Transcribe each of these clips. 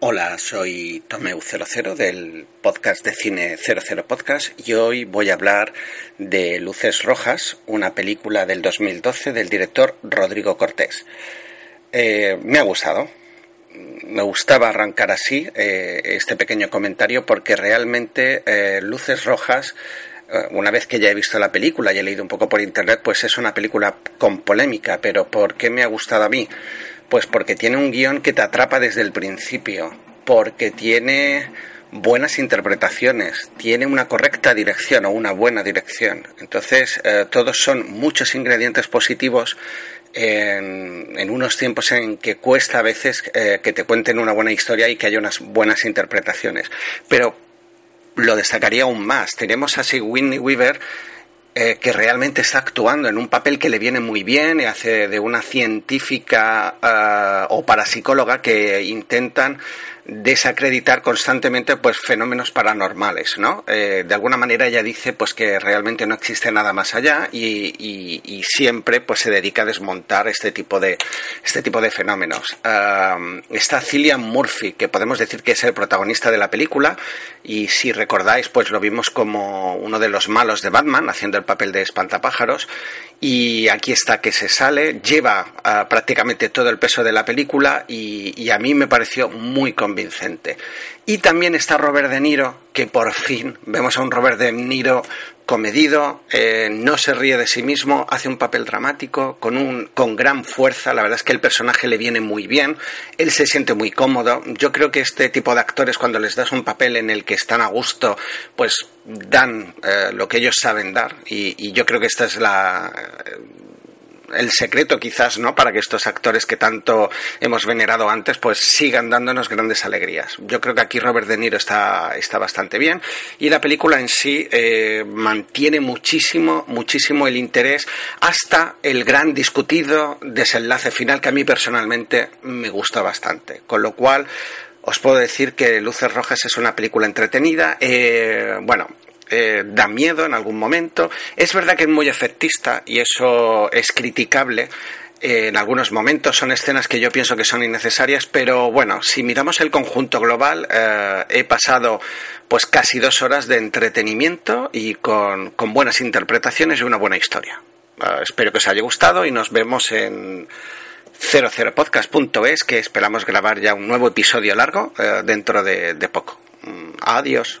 Hola, soy Tomeu00 del podcast de cine 00 Podcast y hoy voy a hablar de Luces Rojas, una película del 2012 del director Rodrigo Cortés. Eh, me ha gustado, me gustaba arrancar así eh, este pequeño comentario porque realmente eh, Luces Rojas una vez que ya he visto la película y he leído un poco por internet, pues es una película con polémica, pero ¿por qué me ha gustado a mí? Pues porque tiene un guion que te atrapa desde el principio, porque tiene buenas interpretaciones, tiene una correcta dirección o una buena dirección. Entonces, eh, todos son muchos ingredientes positivos en, unos tiempos en que cuesta a veces eh, que te cuenten una buena historia y que haya unas buenas interpretaciones. Pero lo destacaría aún más. Tenemos a Whitney Weaver eh, que realmente está actuando en un papel que le viene muy bien y hace de una científica uh, o parapsicóloga que intentan desacreditar constantemente pues fenómenos paranormales no eh, de alguna manera ella dice pues que realmente no existe nada más allá y, siempre pues se dedica a desmontar este tipo de este tipo de fenómenos. Uh, está Cillian Murphy que podemos decir que es el protagonista de la película y si recordáis pues lo vimos como uno de los malos de Batman haciendo el papel de espantapájaros y aquí está que se sale lleva uh, prácticamente todo el peso de la película y, y a mí me pareció muy convincente convincente. Y también está Robert De Niro, que por fin vemos a un Robert De Niro comedido, eh, no se ríe de sí mismo, hace un papel dramático, con, un, con gran fuerza, la verdad es que el personaje le viene muy bien, él se siente muy cómodo, yo creo que este tipo de actores cuando les das un papel en el que están a gusto, pues dan eh, lo que ellos saben dar. Y, y, yo creo que esta es la el secreto quizás, ¿no? Para que estos actores que tanto hemos venerado antes, pues sigan dándonos grandes alegrías. Yo creo que aquí Robert De Niro está, está bastante bien y la película en sí eh, mantiene muchísimo, muchísimo el interés hasta el gran discutido desenlace final que a mí personalmente me gusta bastante. Con lo cual, os puedo decir que Luces Rojas es una película entretenida. Eh, bueno, eh, da miedo en algún momento. Es verdad que es muy efectista y eso es criticable. Eh, en algunos momentos son escenas que yo pienso que son innecesarias, pero bueno, si miramos el conjunto global, eh, he pasado pues casi dos horas de entretenimiento y con, con buenas interpretaciones y una buena historia. Espero que os haya gustado y nos vemos en 00podcast.es, que esperamos grabar ya un nuevo episodio largo dentro de, de poco. Mm, adiós.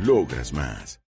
Logras más.